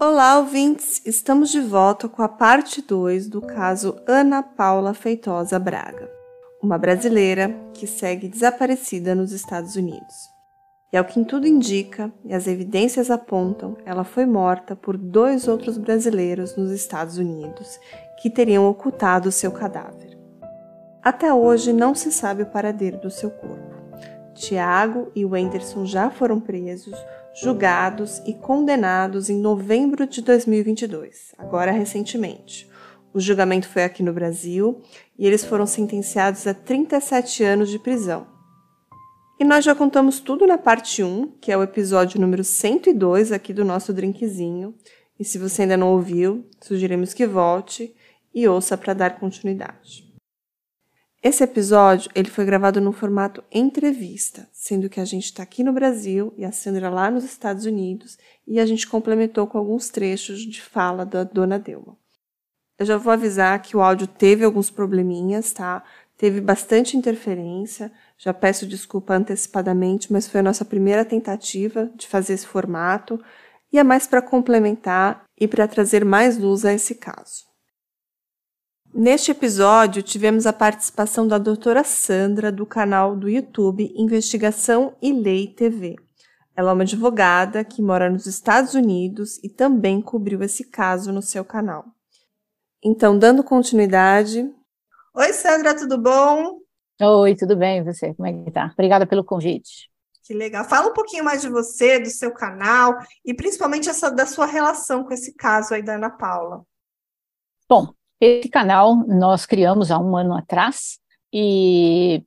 Olá, ouvintes! Estamos de volta com a parte 2 do caso Ana Paula Feitosa Braga, uma brasileira que segue desaparecida nos Estados Unidos. E ao que tudo indica, e as evidências apontam, ela foi morta por dois outros brasileiros nos Estados Unidos que teriam ocultado seu cadáver. Até hoje não se sabe o paradeiro do seu corpo. Tiago e Wenderson já foram presos, julgados e condenados em novembro de 2022, agora recentemente. O julgamento foi aqui no Brasil e eles foram sentenciados a 37 anos de prisão. E nós já contamos tudo na parte 1, que é o episódio número 102 aqui do nosso drinkzinho. E se você ainda não ouviu, sugerimos que volte e ouça para dar continuidade. Esse episódio ele foi gravado no formato entrevista, sendo que a gente está aqui no Brasil e a Sandra lá nos Estados Unidos, e a gente complementou com alguns trechos de fala da dona Delma. Eu já vou avisar que o áudio teve alguns probleminhas, tá? Teve bastante interferência. Já peço desculpa antecipadamente, mas foi a nossa primeira tentativa de fazer esse formato e é mais para complementar e para trazer mais luz a esse caso. Neste episódio, tivemos a participação da doutora Sandra, do canal do YouTube Investigação e Lei TV. Ela é uma advogada que mora nos Estados Unidos e também cobriu esse caso no seu canal. Então, dando continuidade. Oi, Sandra, tudo bom? Oi, tudo bem? E você? Como é que tá? Obrigada pelo convite. Que legal. Fala um pouquinho mais de você, do seu canal e principalmente essa, da sua relação com esse caso aí da Ana Paula. Bom, esse canal nós criamos há um ano atrás e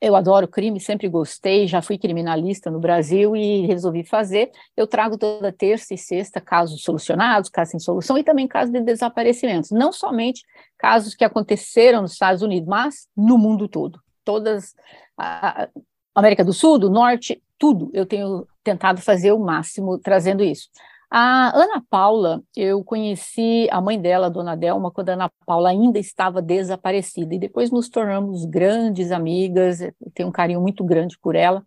eu adoro crime, sempre gostei, já fui criminalista no Brasil e resolvi fazer. Eu trago toda terça e sexta casos solucionados, casos sem solução e também casos de desaparecimentos. Não somente casos que aconteceram nos Estados Unidos, mas no mundo todo. Todas, a América do Sul, do Norte, tudo. Eu tenho tentado fazer o máximo trazendo isso. A Ana Paula, eu conheci a mãe dela, dona Delma, quando a Ana Paula ainda estava desaparecida, e depois nos tornamos grandes amigas, tenho um carinho muito grande por ela.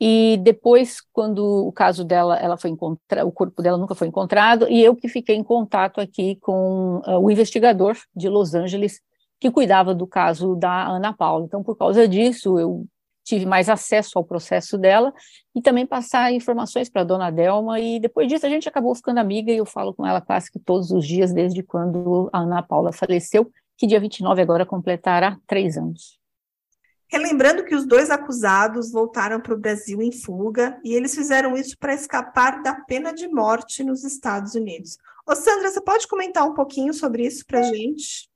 E depois, quando o caso dela, ela foi encontrada, o corpo dela nunca foi encontrado, e eu que fiquei em contato aqui com uh, o investigador de Los Angeles, que cuidava do caso da Ana Paula. Então, por causa disso, eu tive mais acesso ao processo dela e também passar informações para a dona Delma, e depois disso a gente acabou ficando amiga e eu falo com ela quase que todos os dias desde quando a Ana Paula faleceu, que dia 29 agora completará três anos. Relembrando que os dois acusados voltaram para o Brasil em fuga e eles fizeram isso para escapar da pena de morte nos Estados Unidos. Ô Sandra, você pode comentar um pouquinho sobre isso para a gente?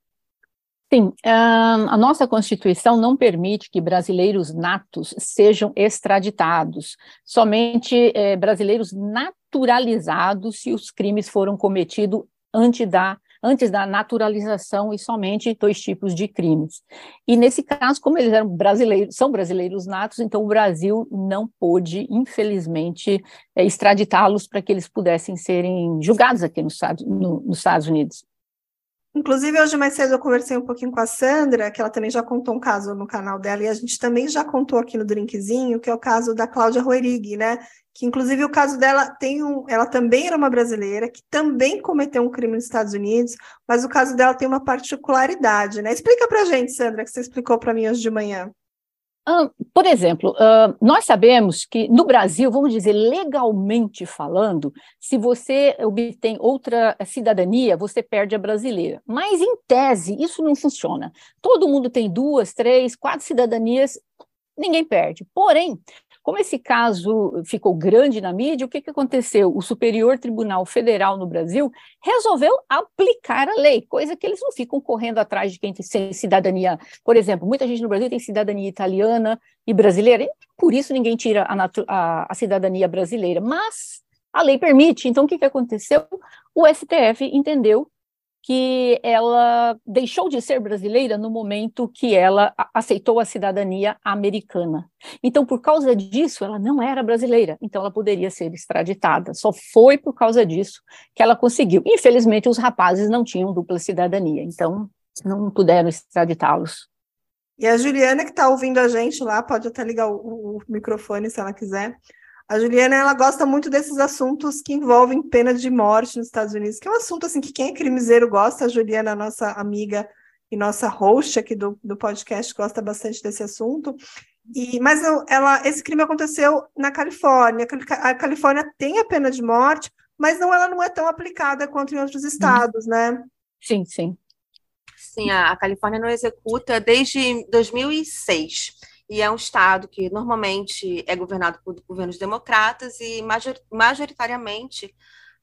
Sim, a nossa Constituição não permite que brasileiros natos sejam extraditados, somente é, brasileiros naturalizados se os crimes foram cometidos antes da, antes da naturalização e somente dois tipos de crimes. E nesse caso, como eles eram brasileiros, são brasileiros natos, então o Brasil não pôde, infelizmente, é, extraditá-los para que eles pudessem serem julgados aqui nos, no, nos Estados Unidos. Inclusive, hoje mais cedo eu conversei um pouquinho com a Sandra, que ela também já contou um caso no canal dela, e a gente também já contou aqui no Drinkzinho, que é o caso da Cláudia Roerig, né? Que inclusive o caso dela tem um. Ela também era uma brasileira, que também cometeu um crime nos Estados Unidos, mas o caso dela tem uma particularidade, né? Explica pra gente, Sandra, que você explicou para mim hoje de manhã. Por exemplo, nós sabemos que no Brasil, vamos dizer, legalmente falando, se você obtém outra cidadania, você perde a brasileira. Mas, em tese, isso não funciona. Todo mundo tem duas, três, quatro cidadanias, ninguém perde. Porém, como esse caso ficou grande na mídia, o que, que aconteceu? O Superior Tribunal Federal no Brasil resolveu aplicar a lei, coisa que eles não ficam correndo atrás de quem tem cidadania. Por exemplo, muita gente no Brasil tem cidadania italiana e brasileira, e por isso ninguém tira a, a, a cidadania brasileira, mas a lei permite. Então, o que, que aconteceu? O STF entendeu que ela deixou de ser brasileira no momento que ela aceitou a cidadania americana. Então, por causa disso, ela não era brasileira, então ela poderia ser extraditada. Só foi por causa disso que ela conseguiu. Infelizmente, os rapazes não tinham dupla cidadania, então não puderam extraditá-los. E a Juliana, que está ouvindo a gente lá, pode até ligar o, o microfone se ela quiser. A Juliana, ela gosta muito desses assuntos que envolvem pena de morte nos Estados Unidos, que é um assunto assim que quem é crimiseiro gosta. A Juliana, nossa amiga e nossa host aqui do, do podcast, gosta bastante desse assunto. E, mas ela, esse crime aconteceu na Califórnia. A Califórnia tem a pena de morte, mas não, ela não é tão aplicada quanto em outros uhum. estados, né? Sim, sim. Sim, a, a Califórnia não executa desde 2006 e é um estado que normalmente é governado por governos democratas e majoritariamente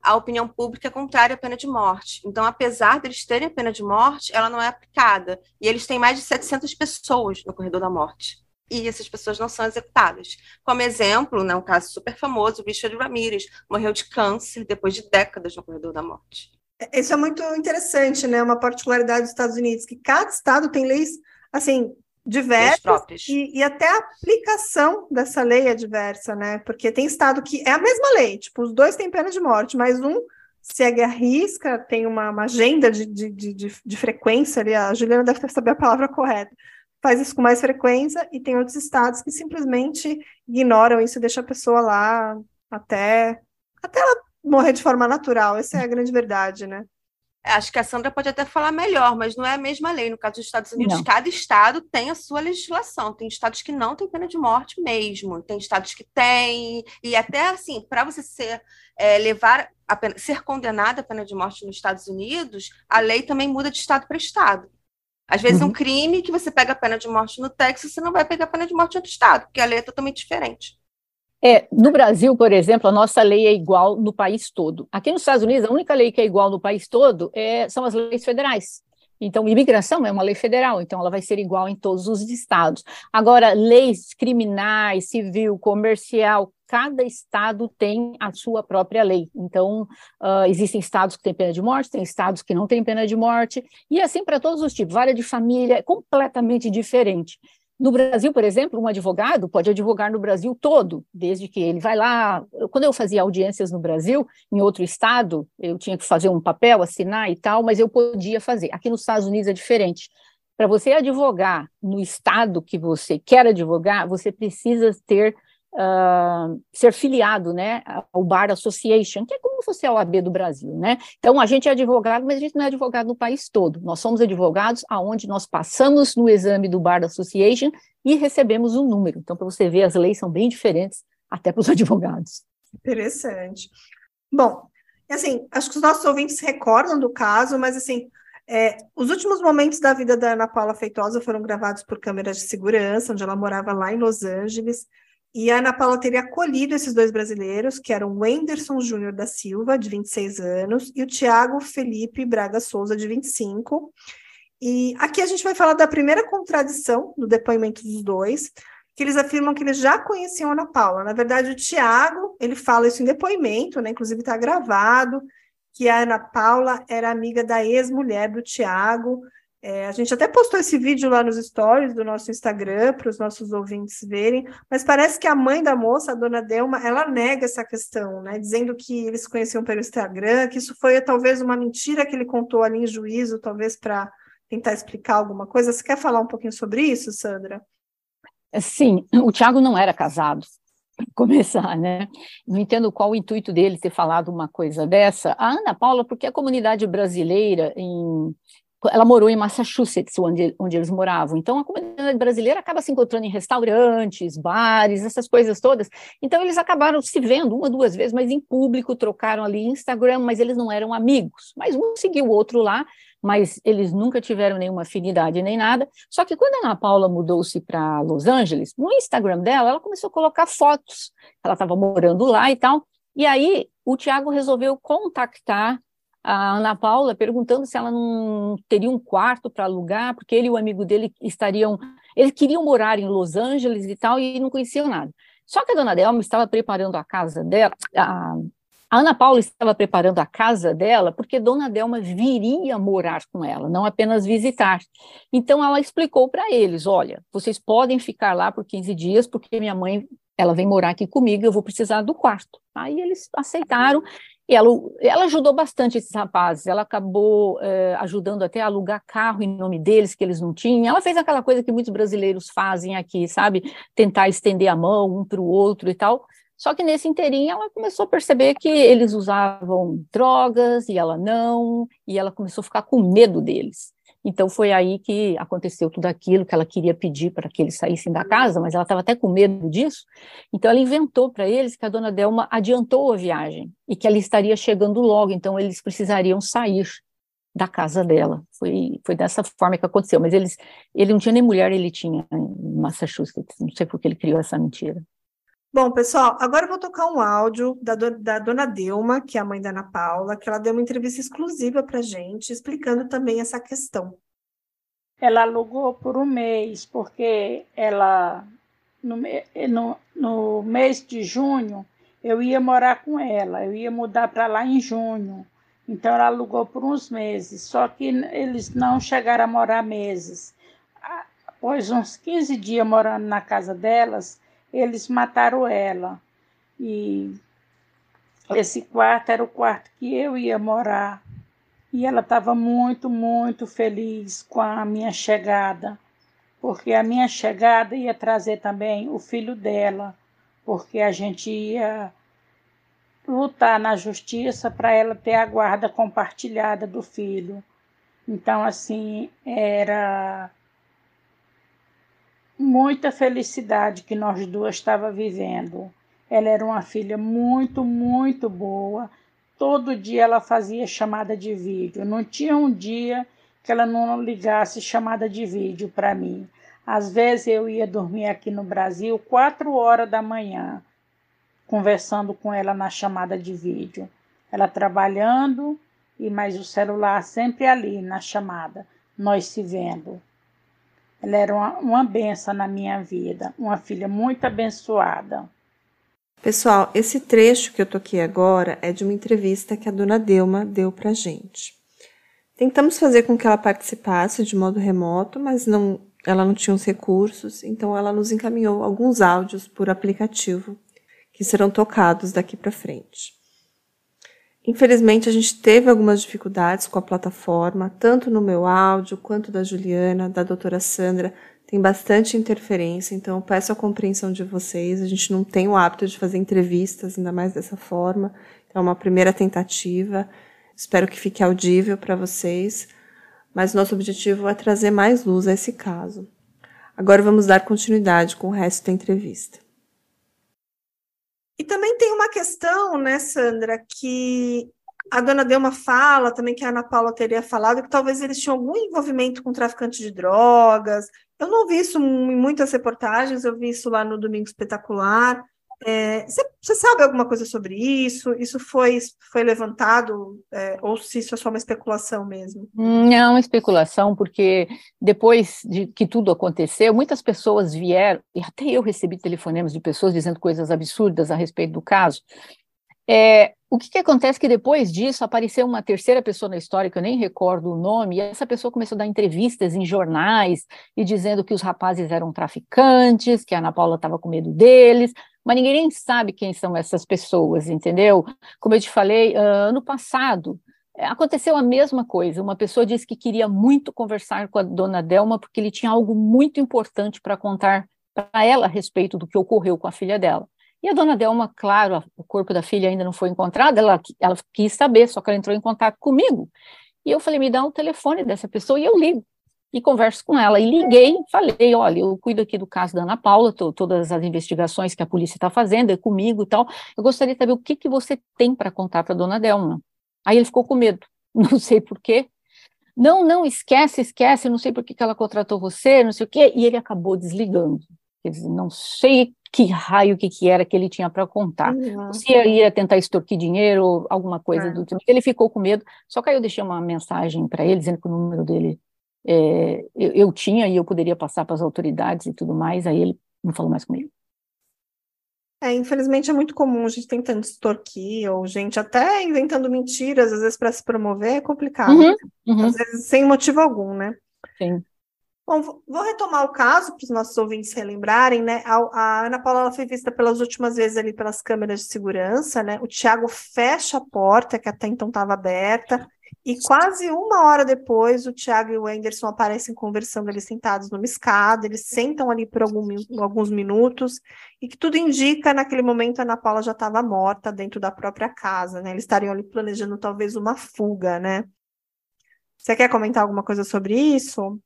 a opinião pública é contrária à pena de morte. Então, apesar deles terem a pena de morte, ela não é aplicada. E eles têm mais de 700 pessoas no corredor da morte. E essas pessoas não são executadas. Como exemplo, né, um caso super famoso, o Richard Ramirez morreu de câncer depois de décadas no corredor da morte. Isso é muito interessante, né? Uma particularidade dos Estados Unidos, que cada estado tem leis, assim, diversas e, e, até a aplicação dessa lei é diversa, né? Porque tem estado que é a mesma lei, tipo, os dois têm pena de morte, mas um segue a risca, tem uma, uma agenda de, de, de, de, frequência ali, a Juliana deve saber a palavra correta, faz isso com mais frequência, e tem outros estados que simplesmente ignoram isso e deixam a pessoa lá até, até ela morrer de forma natural, essa é a grande verdade, né? Acho que a Sandra pode até falar melhor, mas não é a mesma lei. No caso dos Estados Unidos, não. cada estado tem a sua legislação. Tem estados que não têm pena de morte mesmo, tem estados que têm. E até assim, para você ser é, levar a pena, ser condenado à pena de morte nos Estados Unidos, a lei também muda de estado para estado. Às vezes, uhum. um crime que você pega a pena de morte no Texas, você não vai pegar a pena de morte em outro estado, porque a lei é totalmente diferente. É, no Brasil, por exemplo, a nossa lei é igual no país todo. Aqui nos Estados Unidos, a única lei que é igual no país todo é, são as leis federais. Então, imigração é uma lei federal, então ela vai ser igual em todos os estados. Agora, leis criminais, civil, comercial, cada estado tem a sua própria lei. Então, uh, existem estados que têm pena de morte, tem estados que não têm pena de morte, e assim para todos os tipos. Vara de família é completamente diferente. No Brasil, por exemplo, um advogado pode advogar no Brasil todo, desde que ele vai lá. Quando eu fazia audiências no Brasil, em outro estado, eu tinha que fazer um papel, assinar e tal, mas eu podia fazer. Aqui nos Estados Unidos é diferente. Para você advogar no estado que você quer advogar, você precisa ter uh, ser filiado né, ao Bar Association, que é como se fosse a OAB do Brasil. Né? Então, a gente é advogado, mas a gente não é advogado no país todo. Nós somos advogados aonde nós passamos no exame do Bar Association e recebemos um número. Então, para você ver, as leis são bem diferentes até para os advogados. Interessante. Bom, assim, acho que os nossos ouvintes recordam do caso, mas assim, é, os últimos momentos da vida da Ana Paula Feitosa foram gravados por câmeras de segurança, onde ela morava lá em Los Angeles. E a Ana Paula teria acolhido esses dois brasileiros, que eram o Wenderson Júnior da Silva, de 26 anos, e o Tiago Felipe Braga Souza, de 25. E aqui a gente vai falar da primeira contradição no depoimento dos dois, que eles afirmam que eles já conheciam a Ana Paula. Na verdade, o Tiago, ele fala isso em depoimento, né? inclusive está gravado, que a Ana Paula era amiga da ex-mulher do Tiago, é, a gente até postou esse vídeo lá nos stories do nosso Instagram para os nossos ouvintes verem, mas parece que a mãe da moça, a dona Delma, ela nega essa questão, né? Dizendo que eles se conheciam pelo Instagram, que isso foi talvez uma mentira que ele contou ali em juízo, talvez para tentar explicar alguma coisa. Você quer falar um pouquinho sobre isso, Sandra? Sim, o Tiago não era casado, começar, né? Não entendo qual o intuito dele ter falado uma coisa dessa. A Ana Paula, porque a comunidade brasileira em ela morou em Massachusetts, onde, onde eles moravam. Então, a comunidade brasileira acaba se encontrando em restaurantes, bares, essas coisas todas. Então, eles acabaram se vendo uma, duas vezes, mas em público, trocaram ali Instagram, mas eles não eram amigos. Mas um seguiu o outro lá, mas eles nunca tiveram nenhuma afinidade nem nada. Só que quando a Ana Paula mudou-se para Los Angeles, no Instagram dela, ela começou a colocar fotos. Ela estava morando lá e tal. E aí, o Tiago resolveu contactar a Ana Paula perguntando se ela não teria um quarto para alugar, porque ele e o amigo dele estariam. Eles queriam morar em Los Angeles e tal, e não conheciam nada. Só que a dona Delma estava preparando a casa dela, a, a Ana Paula estava preparando a casa dela porque Dona Delma viria morar com ela, não apenas visitar. Então ela explicou para eles: olha, vocês podem ficar lá por 15 dias, porque minha mãe ela vem morar aqui comigo, eu vou precisar do quarto. Aí eles aceitaram ela, ela ajudou bastante esses rapazes, ela acabou é, ajudando até a alugar carro em nome deles, que eles não tinham. Ela fez aquela coisa que muitos brasileiros fazem aqui, sabe? Tentar estender a mão um para o outro e tal. Só que nesse inteirinho ela começou a perceber que eles usavam drogas e ela não, e ela começou a ficar com medo deles. Então foi aí que aconteceu tudo aquilo que ela queria pedir para que eles saíssem da casa, mas ela estava até com medo disso. Então ela inventou para eles que a dona Delma adiantou a viagem e que ela estaria chegando logo, então eles precisariam sair da casa dela. Foi, foi dessa forma que aconteceu. Mas eles, ele não tinha nem mulher, ele tinha em Massachusetts. Não sei por que ele criou essa mentira. Bom, pessoal, agora eu vou tocar um áudio da, do, da dona Delma, que é a mãe da Ana Paula, que ela deu uma entrevista exclusiva para gente, explicando também essa questão. Ela alugou por um mês, porque ela, no, no, no mês de junho, eu ia morar com ela, eu ia mudar para lá em junho. Então ela alugou por uns meses, só que eles não chegaram a morar meses. Após uns 15 dias morando na casa delas, eles mataram ela. E esse quarto era o quarto que eu ia morar. E ela estava muito, muito feliz com a minha chegada, porque a minha chegada ia trazer também o filho dela, porque a gente ia lutar na justiça para ela ter a guarda compartilhada do filho. Então, assim, era muita felicidade que nós duas estava vivendo. Ela era uma filha muito, muito boa. Todo dia ela fazia chamada de vídeo. Não tinha um dia que ela não ligasse chamada de vídeo para mim. Às vezes eu ia dormir aqui no Brasil quatro horas da manhã, conversando com ela na chamada de vídeo. Ela trabalhando e mais o celular sempre ali na chamada, nós se vendo. Ela era uma, uma benção na minha vida, uma filha muito abençoada. Pessoal, esse trecho que eu toquei agora é de uma entrevista que a dona Delma deu pra gente. Tentamos fazer com que ela participasse de modo remoto, mas não, ela não tinha os recursos, então ela nos encaminhou alguns áudios por aplicativo que serão tocados daqui para frente. Infelizmente, a gente teve algumas dificuldades com a plataforma, tanto no meu áudio quanto da Juliana, da doutora Sandra. Tem bastante interferência, então eu peço a compreensão de vocês. A gente não tem o hábito de fazer entrevistas, ainda mais dessa forma. É uma primeira tentativa. Espero que fique audível para vocês. Mas nosso objetivo é trazer mais luz a esse caso. Agora vamos dar continuidade com o resto da entrevista. E também tem uma questão, né, Sandra, que a dona Delma fala também que a Ana Paula teria falado que talvez eles tinham algum envolvimento com traficante de drogas. Eu não vi isso em muitas reportagens, eu vi isso lá no Domingo Espetacular. Você é, sabe alguma coisa sobre isso? Isso foi, foi levantado? É, ou se isso é só uma especulação mesmo? Não, é uma especulação, porque depois de que tudo aconteceu, muitas pessoas vieram, e até eu recebi telefonemas de pessoas dizendo coisas absurdas a respeito do caso. É, o que, que acontece é que depois disso apareceu uma terceira pessoa na história, que eu nem recordo o nome, e essa pessoa começou a dar entrevistas em jornais e dizendo que os rapazes eram traficantes, que a Ana Paula estava com medo deles, mas ninguém nem sabe quem são essas pessoas, entendeu? Como eu te falei, uh, ano passado eh, aconteceu a mesma coisa. Uma pessoa disse que queria muito conversar com a dona Delma porque ele tinha algo muito importante para contar para ela a respeito do que ocorreu com a filha dela. E a dona Delma, claro, o corpo da filha ainda não foi encontrado, ela, ela quis saber, só que ela entrou em contato comigo. E eu falei, me dá o telefone dessa pessoa e eu ligo e converso com ela. E liguei, falei, olha, eu cuido aqui do caso da Ana Paula, tô, todas as investigações que a polícia está fazendo, é comigo e tal. Eu gostaria de saber o que, que você tem para contar para a dona Delma. Aí ele ficou com medo, não sei por quê. Não, não, esquece, esquece, não sei por que, que ela contratou você, não sei o quê. E ele acabou desligando. Não sei que raio que, que era que ele tinha para contar. Uhum. Se ele ia tentar extorquir dinheiro, alguma coisa é. do tipo. Ele ficou com medo. Só que aí eu deixei uma mensagem para ele, dizendo que o número dele é, eu, eu, tinha e eu poderia passar para as autoridades e tudo mais, aí ele não falou mais comigo. É, infelizmente é muito comum a gente tentando extorquir, ou gente até inventando mentiras, às vezes para se promover, é complicado. Uhum, uhum. Às vezes sem motivo algum, né? Sim. Bom, vou retomar o caso para os nossos ouvintes relembrarem, né? A, a Ana Paula foi vista pelas últimas vezes ali pelas câmeras de segurança, né? O Tiago fecha a porta, que até então estava aberta, e quase uma hora depois, o Tiago e o Anderson aparecem conversando ali sentados numa escada, eles sentam ali por algum, alguns minutos, e que tudo indica, naquele momento, a Ana Paula já estava morta dentro da própria casa, né? Eles estariam ali planejando talvez uma fuga, né? Você quer comentar alguma coisa sobre isso?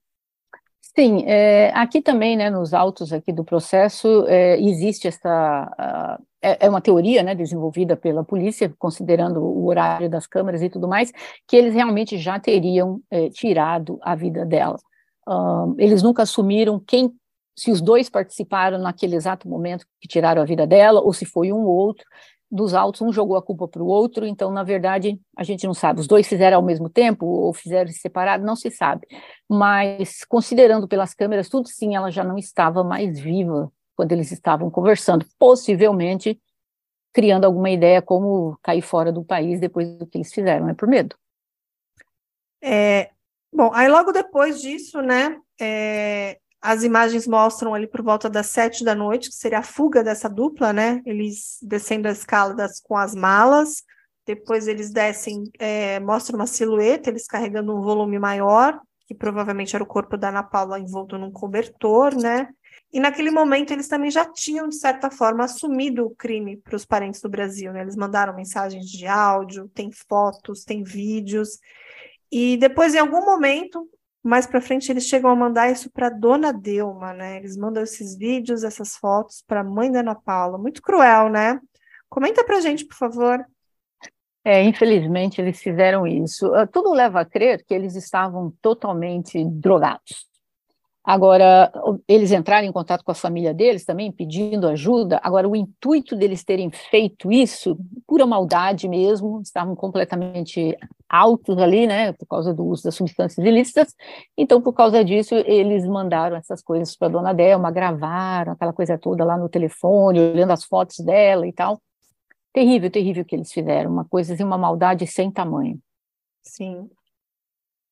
Sim, é, aqui também, né, nos autos aqui do processo, é, existe essa, é, é, uma teoria, né, desenvolvida pela polícia, considerando o horário das câmeras e tudo mais, que eles realmente já teriam é, tirado a vida dela. Uh, eles nunca assumiram quem, se os dois participaram naquele exato momento que tiraram a vida dela, ou se foi um ou outro, dos autos, um jogou a culpa para o outro, então, na verdade, a gente não sabe. Os dois fizeram ao mesmo tempo ou fizeram separado, não se sabe. Mas, considerando pelas câmeras, tudo sim, ela já não estava mais viva quando eles estavam conversando, possivelmente criando alguma ideia como cair fora do país depois do que eles fizeram, é por medo. É, bom, aí logo depois disso, né, é, as imagens mostram ali por volta das sete da noite, que seria a fuga dessa dupla, né? Eles descendo a escala das, com as malas, depois eles descem, é, mostra uma silhueta, eles carregando um volume maior, que provavelmente era o corpo da Ana Paula envolto num cobertor, né? E naquele momento eles também já tinham, de certa forma, assumido o crime para os parentes do Brasil, né? Eles mandaram mensagens de áudio, tem fotos, tem vídeos. E depois, em algum momento, mais para frente eles chegam a mandar isso para Dona Delma, né? Eles mandam esses vídeos, essas fotos para a mãe da Ana Paula. Muito cruel, né? Comenta para gente, por favor. É, infelizmente eles fizeram isso. Ah, tudo leva a crer que eles estavam totalmente drogados. Agora, eles entraram em contato com a família deles também, pedindo ajuda. Agora, o intuito deles terem feito isso, pura maldade mesmo, estavam completamente altos ali, né, por causa do uso das substâncias ilícitas. Então, por causa disso, eles mandaram essas coisas para a dona Delma, gravaram aquela coisa toda lá no telefone, olhando as fotos dela e tal. Terrível, terrível o que eles fizeram, uma coisa assim, uma maldade sem tamanho. Sim,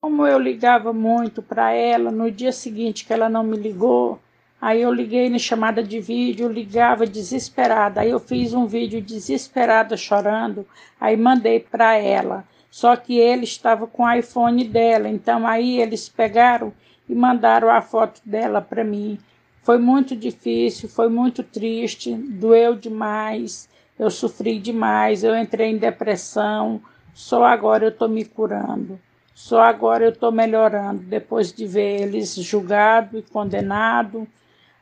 como eu ligava muito para ela, no dia seguinte que ela não me ligou, aí eu liguei na chamada de vídeo, ligava desesperada. Aí eu fiz um vídeo desesperada chorando, aí mandei para ela. Só que ele estava com o iPhone dela, então aí eles pegaram e mandaram a foto dela para mim. Foi muito difícil, foi muito triste, doeu demais, eu sofri demais, eu entrei em depressão, só agora eu estou me curando. Só agora eu estou melhorando, depois de ver eles julgado e condenado,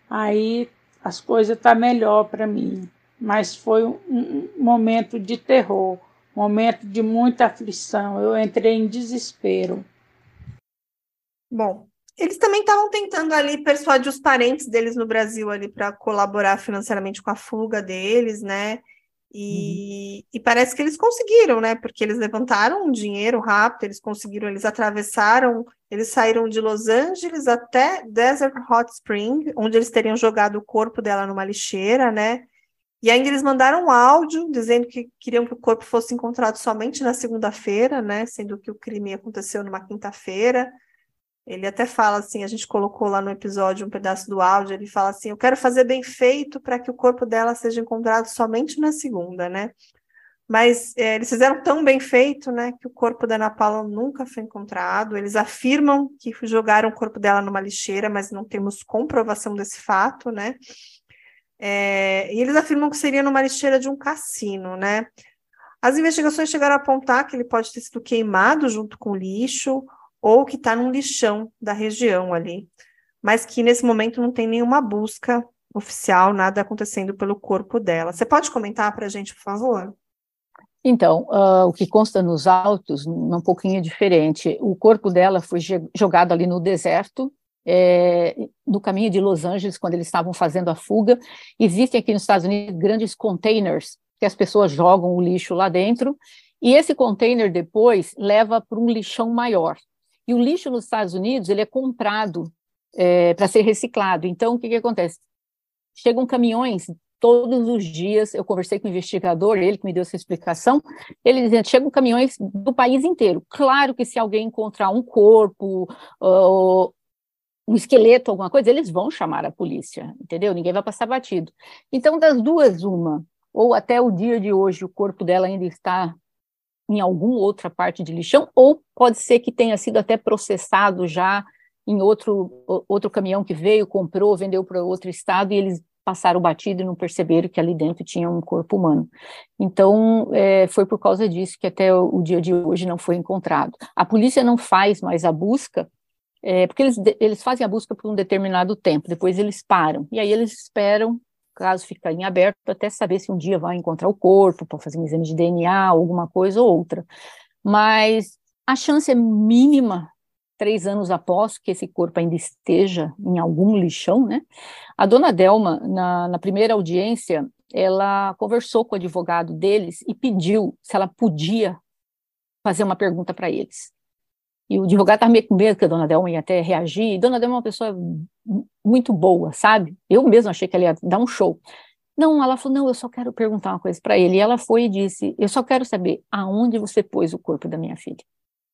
aí as coisas estão tá melhor para mim. Mas foi um momento de terror, momento de muita aflição. Eu entrei em desespero. Bom, eles também estavam tentando ali persuadir os parentes deles no Brasil ali para colaborar financeiramente com a fuga deles, né? E, uhum. e, parece que eles conseguiram, né? Porque eles levantaram um dinheiro rápido, eles conseguiram, eles atravessaram, eles saíram de Los Angeles até Desert Hot Spring, onde eles teriam jogado o corpo dela numa lixeira, né? E ainda eles mandaram um áudio dizendo que queriam que o corpo fosse encontrado somente na segunda-feira, né? Sendo que o crime aconteceu numa quinta-feira. Ele até fala assim, a gente colocou lá no episódio um pedaço do áudio, ele fala assim: "Eu quero fazer bem feito para que o corpo dela seja encontrado somente na segunda, né?" Mas é, eles fizeram tão bem feito, né, que o corpo da Ana Paula nunca foi encontrado. Eles afirmam que jogaram o corpo dela numa lixeira, mas não temos comprovação desse fato, né? É, e eles afirmam que seria numa lixeira de um cassino, né? As investigações chegaram a apontar que ele pode ter sido queimado junto com lixo ou que está num lixão da região ali, mas que nesse momento não tem nenhuma busca oficial, nada acontecendo pelo corpo dela. Você pode comentar para a gente, por favor? Então, uh, o que consta nos autos, um pouquinho diferente. O corpo dela foi jogado ali no deserto, é, no caminho de Los Angeles, quando eles estavam fazendo a fuga. Existem aqui nos Estados Unidos grandes containers que as pessoas jogam o lixo lá dentro, e esse container depois leva para um lixão maior. E o lixo nos Estados Unidos ele é comprado é, para ser reciclado. Então, o que, que acontece? Chegam caminhões todos os dias. Eu conversei com o investigador, ele que me deu essa explicação. Ele dizendo: chegam caminhões do país inteiro. Claro que se alguém encontrar um corpo, uh, um esqueleto, alguma coisa, eles vão chamar a polícia, entendeu? Ninguém vai passar batido. Então, das duas, uma, ou até o dia de hoje o corpo dela ainda está em alguma outra parte de lixão, ou pode ser que tenha sido até processado já em outro, outro caminhão que veio, comprou, vendeu para outro estado e eles passaram batido e não perceberam que ali dentro tinha um corpo humano. Então, é, foi por causa disso que até o, o, dia de hoje não foi encontrado. A polícia não faz mais a busca, é, porque eles, eles fazem a busca por um determinado tempo, depois eles param, e aí eles esperam caso ficar em aberto até saber se um dia vai encontrar o corpo para fazer um exame de DNA, alguma coisa ou outra. Mas a chance é mínima, três anos após que esse corpo ainda esteja em algum lixão, né? A dona Delma, na, na primeira audiência, ela conversou com o advogado deles e pediu se ela podia fazer uma pergunta para eles. E o advogado estava meio com medo que a dona Delma ia até reagir. E dona Delma é uma pessoa muito boa, sabe? Eu mesmo achei que ela ia dar um show. Não, ela falou: não, eu só quero perguntar uma coisa para ele. E ela foi e disse: eu só quero saber aonde você pôs o corpo da minha filha.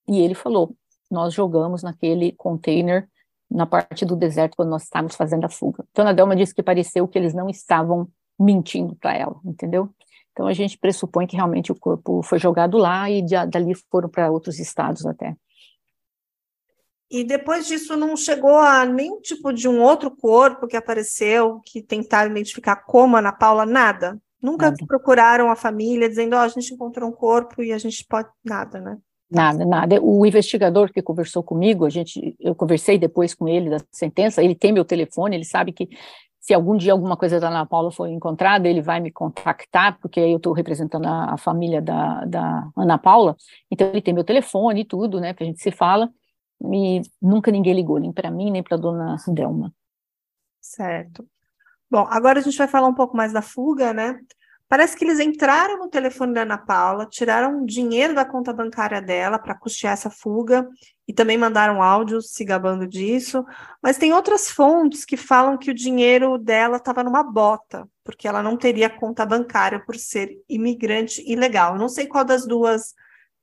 E ele falou: nós jogamos naquele container na parte do deserto quando nós estávamos fazendo a fuga. Dona Delma disse que pareceu que eles não estavam mentindo para ela, entendeu? Então a gente pressupõe que realmente o corpo foi jogado lá e de, dali foram para outros estados até. E depois disso não chegou a nenhum tipo de um outro corpo que apareceu, que tentaram identificar como Ana Paula, nada. Nunca nada. procuraram a família dizendo, ó, oh, a gente encontrou um corpo e a gente pode nada, né? Nada, nada. O investigador que conversou comigo, a gente, eu conversei depois com ele da sentença, ele tem meu telefone, ele sabe que se algum dia alguma coisa da Ana Paula for encontrada, ele vai me contactar, porque eu estou representando a, a família da, da, Ana Paula, então ele tem meu telefone e tudo, né, que a gente se fala, e nunca ninguém ligou, nem para mim, nem para dona Delma. Certo. Bom, agora a gente vai falar um pouco mais da fuga, né? Parece que eles entraram no telefone da Ana Paula, tiraram dinheiro da conta bancária dela para custear essa fuga e também mandaram áudios se gabando disso. Mas tem outras fontes que falam que o dinheiro dela estava numa bota, porque ela não teria conta bancária por ser imigrante ilegal. Não sei qual das duas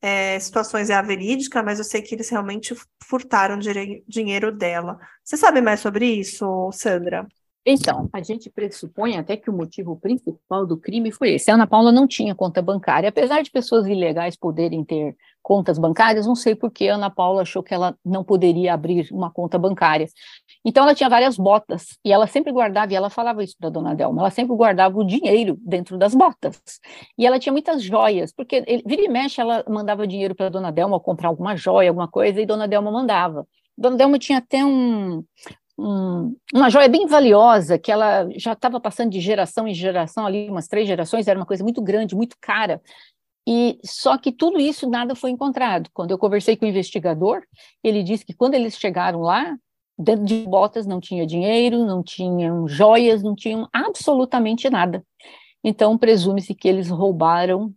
é, situações é a verídica, mas eu sei que eles realmente furtaram dinheiro dela. Você sabe mais sobre isso, Sandra? Então, a gente pressupõe até que o motivo principal do crime foi esse. A Ana Paula não tinha conta bancária, apesar de pessoas ilegais poderem ter contas bancárias, não sei por que a Ana Paula achou que ela não poderia abrir uma conta bancária. Então, ela tinha várias botas, e ela sempre guardava, e ela falava isso para a dona Delma, ela sempre guardava o dinheiro dentro das botas. E ela tinha muitas joias, porque ele, vira e mexe, ela mandava dinheiro para a dona Delma comprar alguma joia, alguma coisa, e dona Delma mandava. Dona Delma tinha até um, um, uma joia bem valiosa, que ela já estava passando de geração em geração, ali umas três gerações, era uma coisa muito grande, muito cara. E só que tudo isso nada foi encontrado. Quando eu conversei com o investigador, ele disse que quando eles chegaram lá, dentro de botas não tinha dinheiro, não tinham joias, não tinham absolutamente nada. Então presume-se que eles roubaram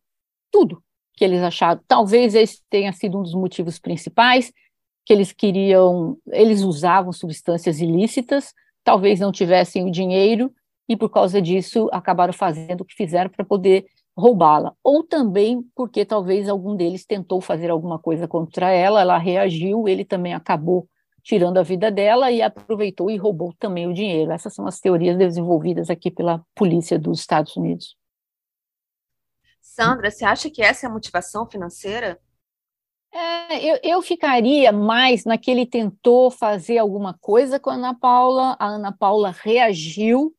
tudo que eles acharam. Talvez esse tenha sido um dos motivos principais que eles queriam, eles usavam substâncias ilícitas, talvez não tivessem o dinheiro e por causa disso acabaram fazendo o que fizeram para poder roubá-la, ou também porque talvez algum deles tentou fazer alguma coisa contra ela, ela reagiu, ele também acabou tirando a vida dela e aproveitou e roubou também o dinheiro. Essas são as teorias desenvolvidas aqui pela polícia dos Estados Unidos. Sandra, você acha que essa é a motivação financeira? É, eu, eu ficaria mais naquele tentou fazer alguma coisa com a Ana Paula, a Ana Paula reagiu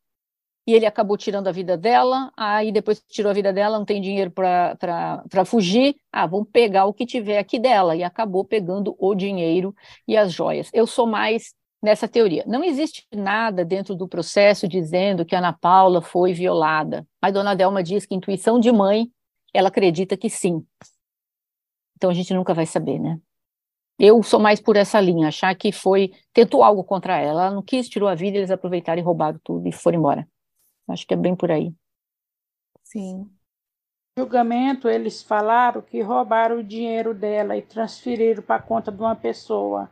e ele acabou tirando a vida dela, aí depois tirou a vida dela, não tem dinheiro para fugir, ah, vamos pegar o que tiver aqui dela, e acabou pegando o dinheiro e as joias. Eu sou mais nessa teoria. Não existe nada dentro do processo dizendo que a Ana Paula foi violada, mas Dona Delma diz que intuição de mãe, ela acredita que sim. Então a gente nunca vai saber, né? Eu sou mais por essa linha, achar que foi, tentou algo contra ela, ela não quis, tirou a vida, eles aproveitaram e roubaram tudo e foram embora. Acho que é bem por aí. Sim. No julgamento, eles falaram que roubaram o dinheiro dela e transferiram para a conta de uma pessoa.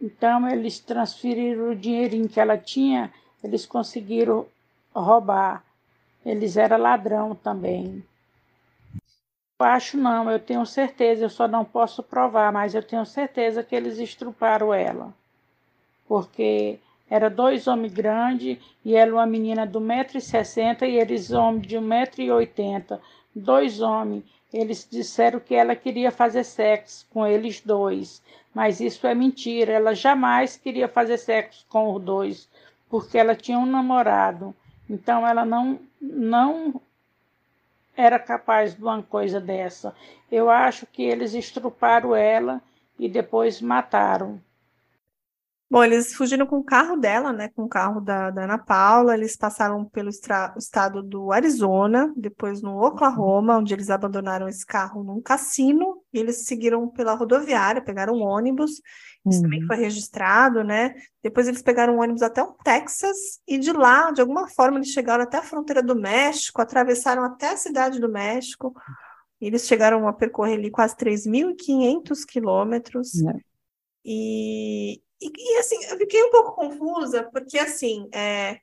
Então, eles transferiram o dinheirinho que ela tinha, eles conseguiram roubar. Eles eram ladrão também. Acho não, eu tenho certeza, eu só não posso provar, mas eu tenho certeza que eles estruparam ela. porque era dois homens grandes e ela uma menina de 1,60m e eles homens de 1,80m. Dois homens. Eles disseram que ela queria fazer sexo com eles dois, mas isso é mentira. Ela jamais queria fazer sexo com os dois, porque ela tinha um namorado. Então ela não não era capaz de uma coisa dessa. Eu acho que eles estruparam ela e depois mataram. Bom, eles fugiram com o carro dela, né? Com o carro da, da Ana Paula. Eles passaram pelo estado do Arizona, depois no Oklahoma, onde eles abandonaram esse carro num cassino. E eles seguiram pela rodoviária, pegaram um ônibus. Isso uhum. também foi registrado, né? Depois eles pegaram um ônibus até o Texas e de lá, de alguma forma, eles chegaram até a fronteira do México, atravessaram até a cidade do México. E eles chegaram a percorrer ali quase 3.500 quilômetros. Uhum. E, e, e, assim, eu fiquei um pouco confusa, porque assim, é,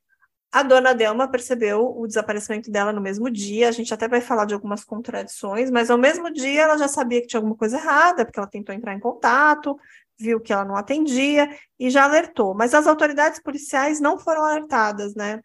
a dona Delma percebeu o desaparecimento dela no mesmo dia. A gente até vai falar de algumas contradições, mas ao mesmo dia ela já sabia que tinha alguma coisa errada, porque ela tentou entrar em contato, viu que ela não atendia e já alertou. Mas as autoridades policiais não foram alertadas, né?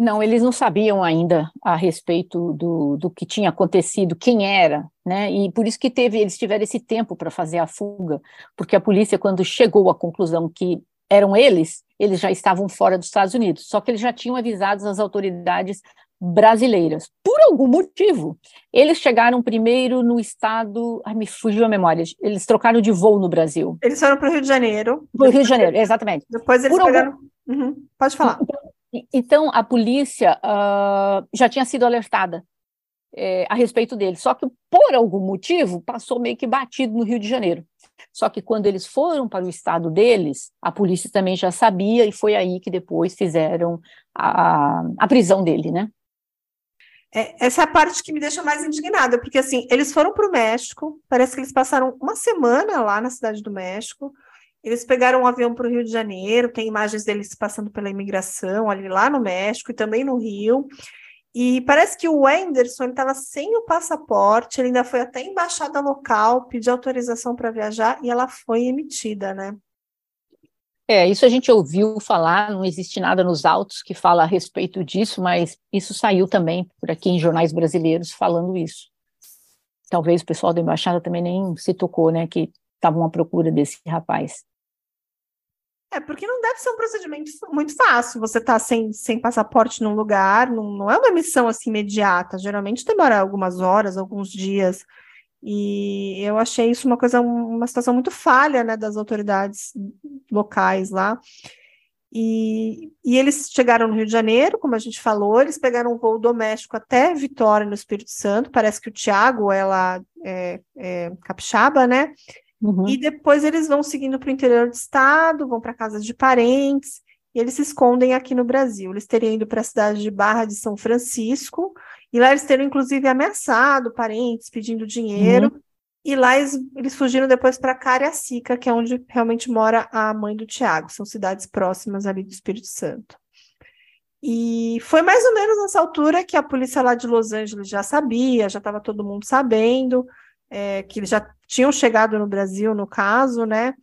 Não, eles não sabiam ainda a respeito do, do que tinha acontecido, quem era, né? E por isso que teve, eles tiveram esse tempo para fazer a fuga, porque a polícia, quando chegou à conclusão que eram eles, eles já estavam fora dos Estados Unidos. Só que eles já tinham avisado as autoridades brasileiras. Por algum motivo, eles chegaram primeiro no estado. Ai, me fugiu a memória. Eles trocaram de voo no Brasil. Eles foram para o Rio de Janeiro. Para o Rio de Janeiro, exatamente. Depois eles Por pegaram. Algum... Uhum. Pode falar. Então, a polícia uh, já tinha sido alertada é, a respeito dele, só que por algum motivo passou meio que batido no Rio de Janeiro. Só que quando eles foram para o estado deles, a polícia também já sabia e foi aí que depois fizeram a, a prisão dele, né? É, essa é a parte que me deixa mais indignada, porque assim, eles foram para o México, parece que eles passaram uma semana lá na cidade do México, eles pegaram um avião para o Rio de Janeiro, tem imagens deles passando pela imigração ali lá no México e também no Rio. E parece que o Anderson estava sem o passaporte, ele ainda foi até a embaixada local, pediu autorização para viajar e ela foi emitida, né? É, isso a gente ouviu falar, não existe nada nos autos que fala a respeito disso, mas isso saiu também por aqui em jornais brasileiros falando isso. Talvez o pessoal da embaixada também nem se tocou, né, que estavam à procura desse rapaz. É, porque não deve ser um procedimento muito fácil. Você tá sem, sem passaporte num lugar, não, não é uma missão assim imediata. Geralmente demora algumas horas, alguns dias. E eu achei isso uma coisa, uma situação muito falha, né, das autoridades locais lá. E, e eles chegaram no Rio de Janeiro, como a gente falou, eles pegaram um voo doméstico até Vitória, no Espírito Santo. Parece que o Tiago, ela é, é capixaba, né? Uhum. E depois eles vão seguindo para o interior do estado, vão para casas de parentes, e eles se escondem aqui no Brasil. Eles teriam ido para a cidade de Barra de São Francisco, e lá eles teriam, inclusive, ameaçado parentes, pedindo dinheiro. Uhum. E lá eles, eles fugiram depois para Cariacica, que é onde realmente mora a mãe do Tiago. São cidades próximas ali do Espírito Santo. E foi mais ou menos nessa altura que a polícia lá de Los Angeles já sabia, já estava todo mundo sabendo é, que já tinham chegado no Brasil, no caso, né?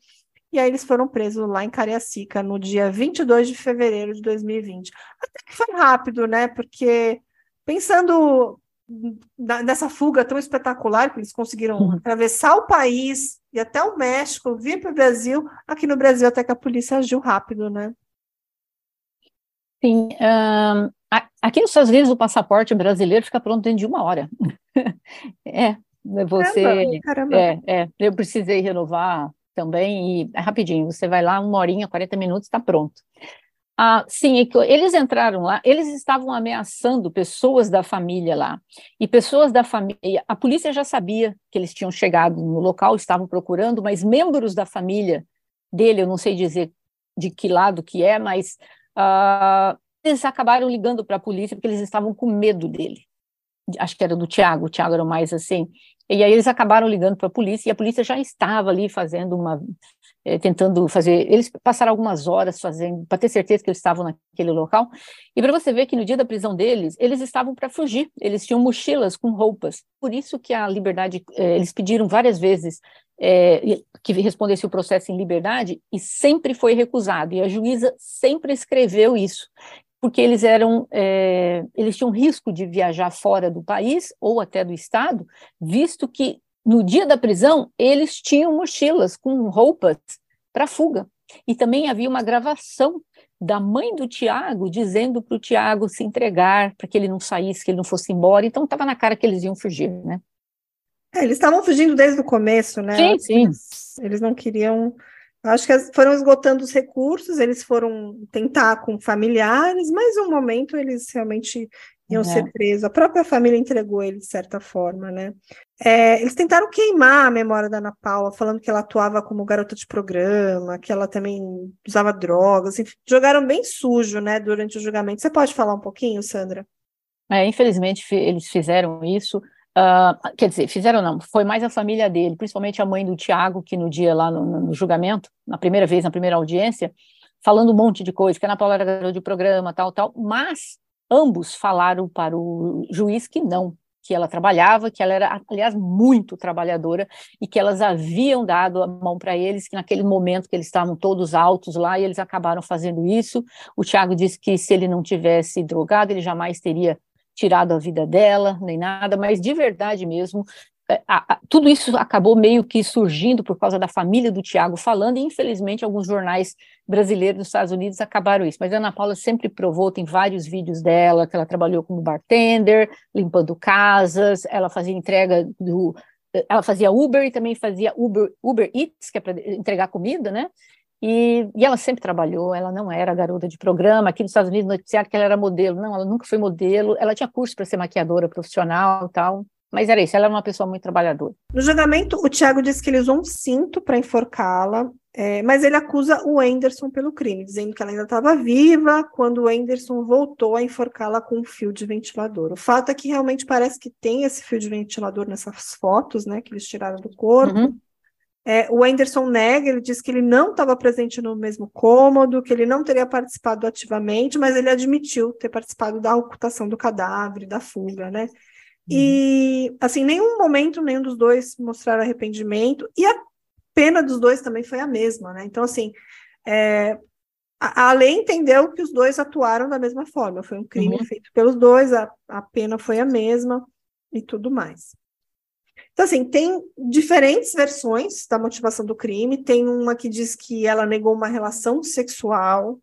E aí eles foram presos lá em Cariacica no dia 22 de fevereiro de 2020. Até que foi rápido, né? Porque pensando nessa fuga tão espetacular que eles conseguiram uhum. atravessar o país e até o México, vir para o Brasil, aqui no Brasil até que a polícia agiu rápido, né? Sim, um, aqui nos Estados Unidos o passaporte brasileiro fica pronto dentro de uma hora. é, você, caramba, caramba. É, é, eu precisei renovar também e é rapidinho, você vai lá, uma horinha, 40 minutos, está pronto. Ah, sim, é eles entraram lá, eles estavam ameaçando pessoas da família lá, e pessoas da família, a polícia já sabia que eles tinham chegado no local, estavam procurando, mas membros da família dele, eu não sei dizer de que lado que é, mas ah, eles acabaram ligando para a polícia porque eles estavam com medo dele acho que era do Tiago, o Tiago era mais assim, e aí eles acabaram ligando para a polícia, e a polícia já estava ali fazendo uma, é, tentando fazer, eles passaram algumas horas fazendo, para ter certeza que eles estavam naquele local, e para você ver que no dia da prisão deles, eles estavam para fugir, eles tinham mochilas com roupas, por isso que a liberdade, é, eles pediram várias vezes é, que respondesse o processo em liberdade e sempre foi recusado. E a juíza sempre escreveu isso, porque eles eram, é, eles tinham risco de viajar fora do país ou até do estado, visto que no dia da prisão eles tinham mochilas com roupas para fuga. E também havia uma gravação da mãe do Tiago dizendo para o Tiago se entregar, para que ele não saísse, que ele não fosse embora. Então estava na cara que eles iam fugir, né? É, eles estavam fugindo desde o começo, né? Sim, sim. Eles, eles não queriam. Acho que foram esgotando os recursos, eles foram tentar com familiares, mas um momento eles realmente iam é. ser presos. A própria família entregou ele de certa forma, né? É, eles tentaram queimar a memória da Ana Paula, falando que ela atuava como garota de programa, que ela também usava drogas, enfim, jogaram bem sujo, né, durante o julgamento. Você pode falar um pouquinho, Sandra? É, infelizmente eles fizeram isso. Uh, quer dizer, fizeram não, foi mais a família dele, principalmente a mãe do Tiago, que no dia lá no, no, julgamento, na primeira vez, na primeira audiência, falando um monte de coisa, que a Ana Paula era de programa, tal, tal, mas ambos falaram para o juiz que não, que ela trabalhava, que ela era, aliás, muito trabalhadora e que elas haviam dado a mão para eles, que naquele momento que eles estavam todos altos lá e eles acabaram fazendo isso. O Tiago disse que se ele não tivesse drogado, ele jamais teria tirado a vida dela, nem nada, mas de verdade mesmo, é, a, a, tudo isso acabou meio que surgindo por causa da família do Tiago falando, e infelizmente alguns jornais brasileiros dos Estados Unidos acabaram isso. Mas a Ana Paula sempre provou, tem vários vídeos dela, que ela trabalhou como bartender, limpando casas, ela fazia entrega do. Ela fazia Uber e também fazia Uber, Uber Eats, que é para entregar comida, né? E, e, ela sempre trabalhou, ela não era garota de programa. Aqui nos Estados Unidos noticiaram que ela era modelo. Não, ela nunca foi modelo. Ela tinha curso para ser maquiadora profissional tal. Mas era isso, ela era uma pessoa muito trabalhadora. No julgamento, o Tiago disse que ele usou um cinto para enforcá-la, é, mas ele acusa o Anderson pelo crime, dizendo que ela ainda estava viva quando o Anderson voltou a enforcá-la com um fio de ventilador. O fato é que realmente parece que tem esse fio de ventilador nessas fotos, né, que eles tiraram do corpo. Uhum. É, o Anderson nega, ele diz que ele não estava presente no mesmo cômodo, que ele não teria participado ativamente, mas ele admitiu ter participado da ocultação do cadáver, da fuga, né? E, assim, nenhum momento nenhum dos dois mostraram arrependimento, e a pena dos dois também foi a mesma, né? Então, assim, é, a, a lei entendeu que os dois atuaram da mesma forma, foi um crime uhum. feito pelos dois, a, a pena foi a mesma e tudo mais. Então, assim, tem diferentes versões da motivação do crime. Tem uma que diz que ela negou uma relação sexual,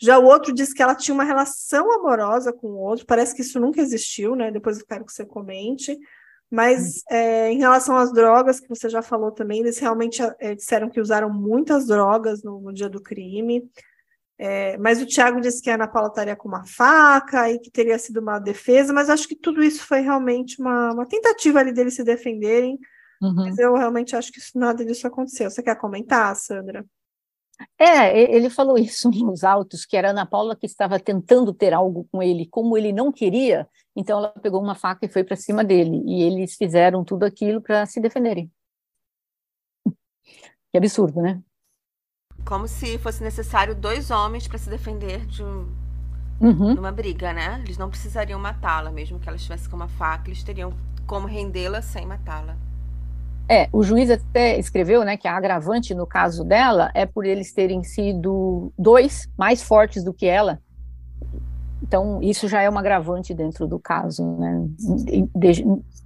já o outro diz que ela tinha uma relação amorosa com o outro, parece que isso nunca existiu, né? Depois eu quero que você comente. Mas hum. é, em relação às drogas, que você já falou também, eles realmente é, disseram que usaram muitas drogas no, no dia do crime. É, mas o Tiago disse que a Ana Paula estaria com uma faca e que teria sido uma defesa, mas acho que tudo isso foi realmente uma, uma tentativa ali deles se defenderem. Uhum. Mas eu realmente acho que isso, nada disso aconteceu. Você quer comentar, Sandra? É, ele falou isso nos autos, que era Ana Paula que estava tentando ter algo com ele, como ele não queria, então ela pegou uma faca e foi para cima dele, e eles fizeram tudo aquilo para se defenderem. Que absurdo, né? Como se fosse necessário dois homens para se defender de, um, uhum. uma briga, né? Eles não precisariam matá-la, mesmo que ela estivesse com uma faca, eles teriam como rendê-la sem matá-la. É, o juiz até escreveu, né, que a agravante no caso dela é por eles terem sido dois mais fortes do que ela. Então, isso já é uma agravante dentro do caso, né?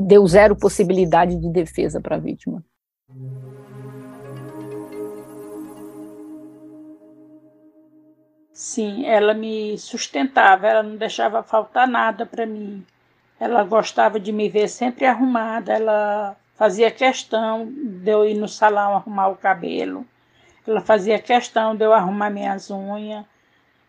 Deu zero possibilidade de defesa para a vítima. Sim, ela me sustentava, ela não deixava faltar nada para mim. Ela gostava de me ver sempre arrumada, ela fazia questão de eu ir no salão arrumar o cabelo. Ela fazia questão de eu arrumar minhas unhas.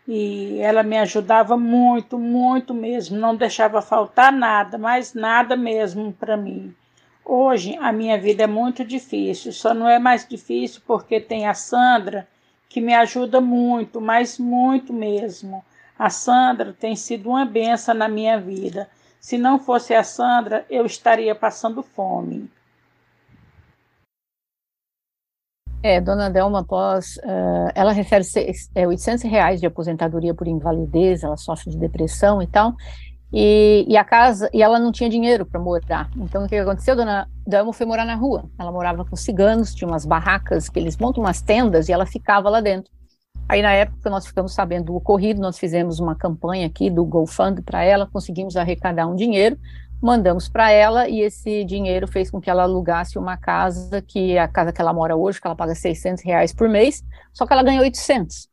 E ela me ajudava muito, muito mesmo. Não deixava faltar nada, mas nada mesmo para mim. Hoje a minha vida é muito difícil, só não é mais difícil porque tem a Sandra que me ajuda muito, mas muito mesmo. A Sandra tem sido uma benção na minha vida. Se não fosse a Sandra, eu estaria passando fome. É, dona Delma, após, uh, ela recebe é, 800 reais de aposentadoria por invalidez, ela sofre de depressão e tal, E, e, a casa, e ela não tinha dinheiro para morar. Então o que aconteceu? Dona Dama foi morar na rua. Ela morava com ciganos, tinha umas barracas que eles montam umas tendas e ela ficava lá dentro. Aí na época nós ficamos sabendo do ocorrido, nós fizemos uma campanha aqui do GoFund para ela, conseguimos arrecadar um dinheiro, mandamos para ela e esse dinheiro fez com que ela alugasse uma casa que a casa que ela mora hoje, que ela paga 600 reais por mês, só que ela ganha 800.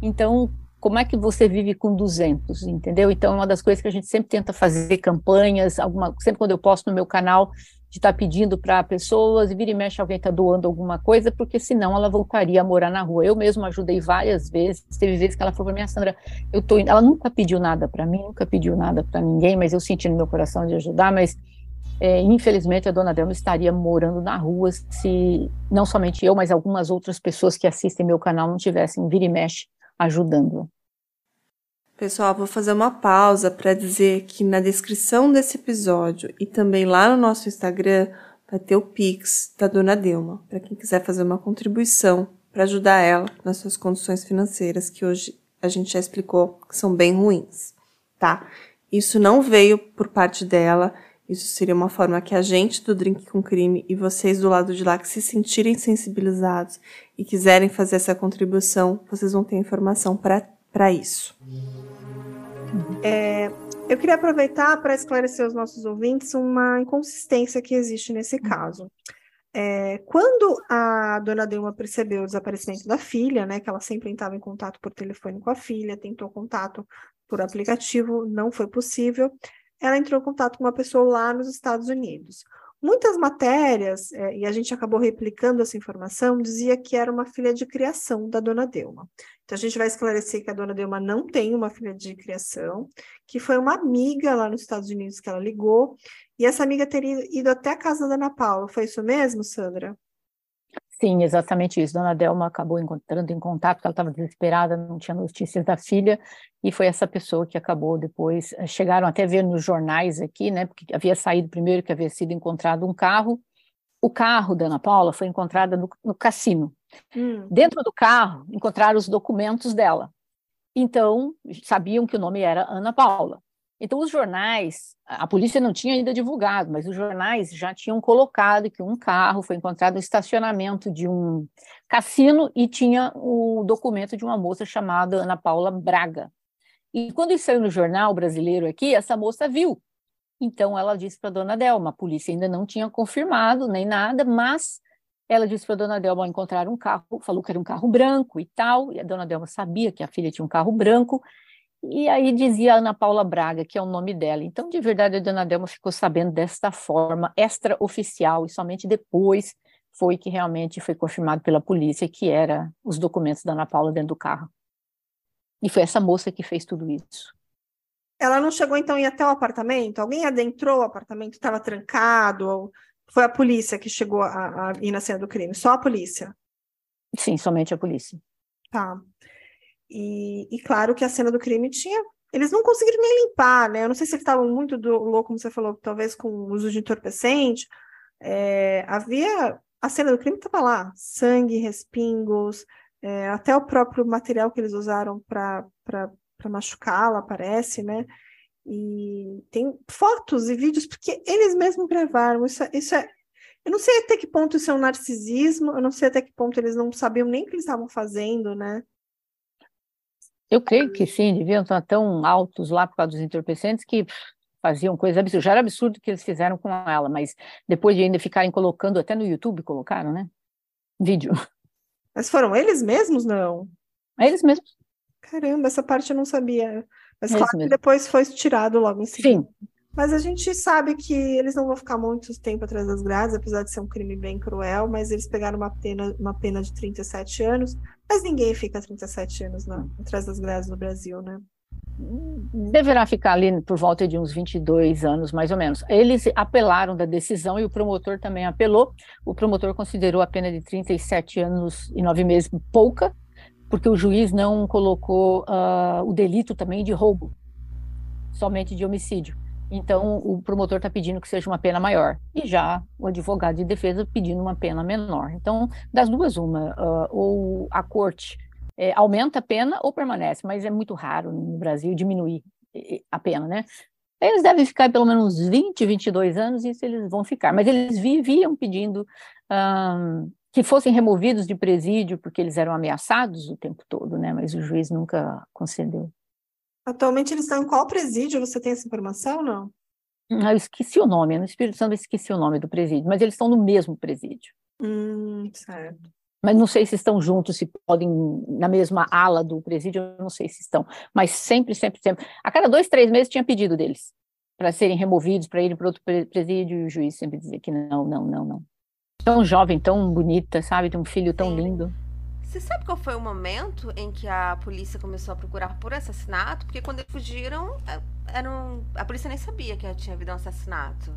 Então como é que você vive com 200, entendeu? Então, é uma das coisas que a gente sempre tenta fazer campanhas, alguma, sempre quando eu posto no meu canal, de estar tá pedindo para pessoas, e vira e mexe alguém está doando alguma coisa, porque senão ela voltaria a morar na rua. Eu mesma ajudei várias vezes, teve vezes que ela falou para mim, Sandra, eu tô ela nunca pediu nada para mim, nunca pediu nada para ninguém, mas eu senti no meu coração de ajudar, mas é, infelizmente a dona Delma estaria morando na rua se não somente eu, mas algumas outras pessoas que assistem meu canal não tivessem vira e mexe ajudando. Pessoal, vou fazer uma pausa para dizer que na descrição desse episódio e também lá no nosso Instagram vai ter o Pix da Dona Delma, para quem quiser fazer uma contribuição para ajudar ela nas suas condições financeiras, que hoje a gente já explicou que são bem ruins, tá? Isso não veio por parte dela, isso seria uma forma que a gente do Drink com Crime e vocês do lado de lá que se sentirem sensibilizados e quiserem fazer essa contribuição, vocês vão ter informação para isso. É, eu queria aproveitar para esclarecer aos nossos ouvintes uma inconsistência que existe nesse caso. É, quando a dona Dilma percebeu o desaparecimento da filha, né, que ela sempre entrava em contato por telefone com a filha, tentou contato por aplicativo, não foi possível, ela entrou em contato com uma pessoa lá nos Estados Unidos. Muitas matérias, é, e a gente acabou replicando essa informação, dizia que era uma filha de criação da dona Delma. Então, a gente vai esclarecer que a dona Delma não tem uma filha de criação, que foi uma amiga lá nos Estados Unidos que ela ligou, e essa amiga teria ido até a casa da Ana Paula. Foi isso mesmo, Sandra? Sim, exatamente isso. Dona Delma acabou encontrando em contato, porque ela estava desesperada, não tinha notícias da filha, e foi essa pessoa que acabou depois. Eh, chegaram até a ver nos jornais aqui, né? Porque havia saído primeiro que havia sido encontrado um carro. O carro da Ana Paula foi encontrado no, no cassino. Hum. Dentro do carro, encontraram os documentos dela. Então, sabiam que o nome era Ana Paula. Então, os jornais, a polícia não tinha ainda divulgado, mas os jornais já tinham colocado que um carro foi encontrado no estacionamento de um cassino e tinha o documento de uma moça chamada Ana Paula Braga. E quando isso saiu no jornal brasileiro aqui, essa moça viu. Então, ela disse para a dona Delma, a polícia ainda não tinha confirmado nem nada, mas ela disse para a dona Delma encontrar um carro, falou que era um carro branco e tal, e a dona Delma sabia que a filha tinha um carro branco, e aí dizia Ana Paula Braga, que é o nome dela. Então, de verdade, a dona Delma ficou sabendo desta forma extraoficial, e somente depois foi que realmente foi confirmado pela polícia que era os documentos da Ana Paula dentro do carro. E foi essa moça que fez tudo isso. Ela não chegou então a ir até o apartamento? Alguém adentrou o apartamento, estava trancado? Ou foi a polícia que chegou a, a ir na cena do crime? Só a polícia? Sim, somente a polícia. Tá. E, e, claro que a cena do crime tinha. Eles não conseguiram nem limpar, né? Eu não sei se eles estavam muito do louco, como você falou, talvez com o uso de entorpecente. É, havia. A cena do crime estava lá: sangue, respingos, é, até o próprio material que eles usaram para machucá-la, parece, né? E tem fotos e vídeos, porque eles mesmos gravaram. Isso, é, isso é. Eu não sei até que ponto isso é um narcisismo, eu não sei até que ponto eles não sabiam nem o que eles estavam fazendo, né? Eu creio que sim, deviam estar tão altos lá por causa dos entorpecentes que faziam coisas absurdas. Já era absurdo o que eles fizeram com ela, mas depois de ainda ficarem colocando, até no YouTube colocaram, né? Vídeo. Mas foram eles mesmos, não? Eles mesmos. Caramba, essa parte eu não sabia. Mas é claro que depois foi tirado logo em seguida. Sim. Mas a gente sabe que eles não vão ficar muito tempo atrás das grades, apesar de ser um crime bem cruel, mas eles pegaram uma pena, uma pena de 37 anos, mas ninguém fica 37 anos atrás das grades no Brasil, né? Deverá ficar ali por volta de uns 22 anos, mais ou menos. Eles apelaram da decisão e o promotor também apelou. O promotor considerou a pena de 37 anos e 9 meses pouca, porque o juiz não colocou uh, o delito também de roubo, somente de homicídio. Então, o promotor está pedindo que seja uma pena maior, e já o advogado de defesa pedindo uma pena menor. Então, das duas, uma, uh, ou a corte é, aumenta a pena ou permanece, mas é muito raro no Brasil diminuir a pena, né? Eles devem ficar pelo menos 20, 22 anos, isso eles vão ficar. Mas eles viviam pedindo um, que fossem removidos de presídio, porque eles eram ameaçados o tempo todo, né? Mas o juiz nunca concedeu. Atualmente eles estão em qual presídio? Você tem essa informação, não? Ah, eu esqueci o nome, no Espírito Santo eu esqueci o nome do presídio, mas eles estão no mesmo presídio. Hum, certo. Mas não sei se estão juntos, se podem, na mesma ala do presídio, eu não sei se estão. Mas sempre, sempre, sempre. A cada dois, três meses tinha pedido deles para serem removidos, para irem para outro presídio, e o juiz sempre dizia que não, não, não, não. Tão jovem, tão bonita, sabe? Tem um filho tão lindo. Você sabe qual foi o momento em que a polícia começou a procurar por assassinato? Porque quando eles fugiram, é, eram, a polícia nem sabia que tinha havido um assassinato.